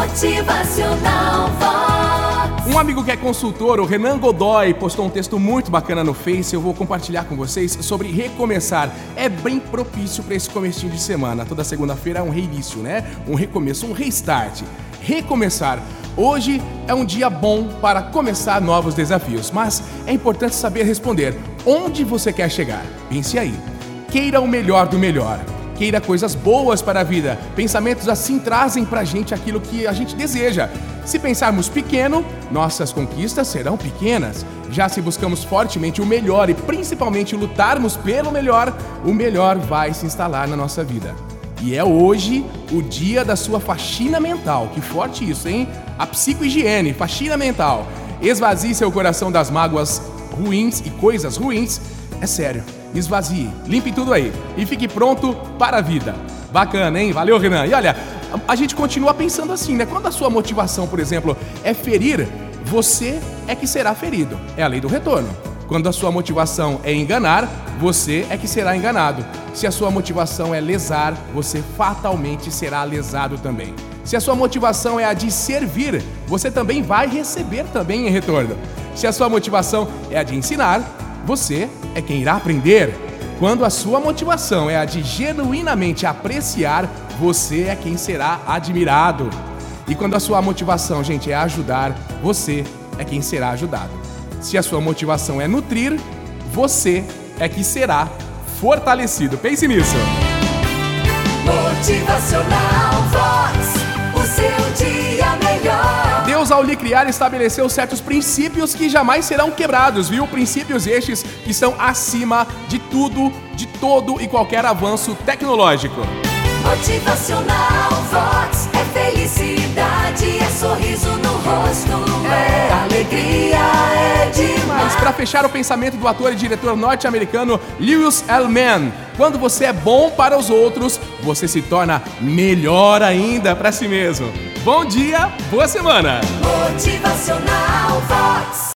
Motivacional Vox. Um amigo que é consultor, o Renan Godoy, postou um texto muito bacana no Face. Eu vou compartilhar com vocês sobre recomeçar. É bem propício para esse comecinho de semana. Toda segunda-feira é um reinício, né? Um recomeço, um restart. Recomeçar. Hoje é um dia bom para começar novos desafios, mas é importante saber responder onde você quer chegar. Pense aí. Queira o melhor do melhor queira coisas boas para a vida. Pensamentos assim trazem para a gente aquilo que a gente deseja. Se pensarmos pequeno, nossas conquistas serão pequenas. Já se buscamos fortemente o melhor e principalmente lutarmos pelo melhor, o melhor vai se instalar na nossa vida. E é hoje o dia da sua faxina mental. Que forte isso, hein? A psicohigiene, faxina mental. Esvazie seu coração das mágoas ruins e coisas ruins. É sério esvazie, limpe tudo aí e fique pronto para a vida. Bacana, hein? Valeu, Renan. E olha, a gente continua pensando assim, né? Quando a sua motivação, por exemplo, é ferir, você é que será ferido. É a lei do retorno. Quando a sua motivação é enganar, você é que será enganado. Se a sua motivação é lesar, você fatalmente será lesado também. Se a sua motivação é a de servir, você também vai receber também em retorno. Se a sua motivação é a de ensinar, você é quem irá aprender. Quando a sua motivação é a de genuinamente apreciar, você é quem será admirado. E quando a sua motivação, gente, é ajudar, você é quem será ajudado. Se a sua motivação é nutrir, você é que será fortalecido. Pense nisso. Motivacional Vox, o seu dia melhor. Deus, ao lhe criar, estabeleceu certos princípios que jamais serão quebrados, viu? Princípios estes que estão acima de tudo, de todo e qualquer avanço tecnológico. Motivacional Vox é felicidade, é sorriso no fechar o pensamento do ator e diretor norte-americano Lewis L. Mann, quando você é bom para os outros, você se torna melhor ainda para si mesmo. Bom dia, boa semana! Motivacional.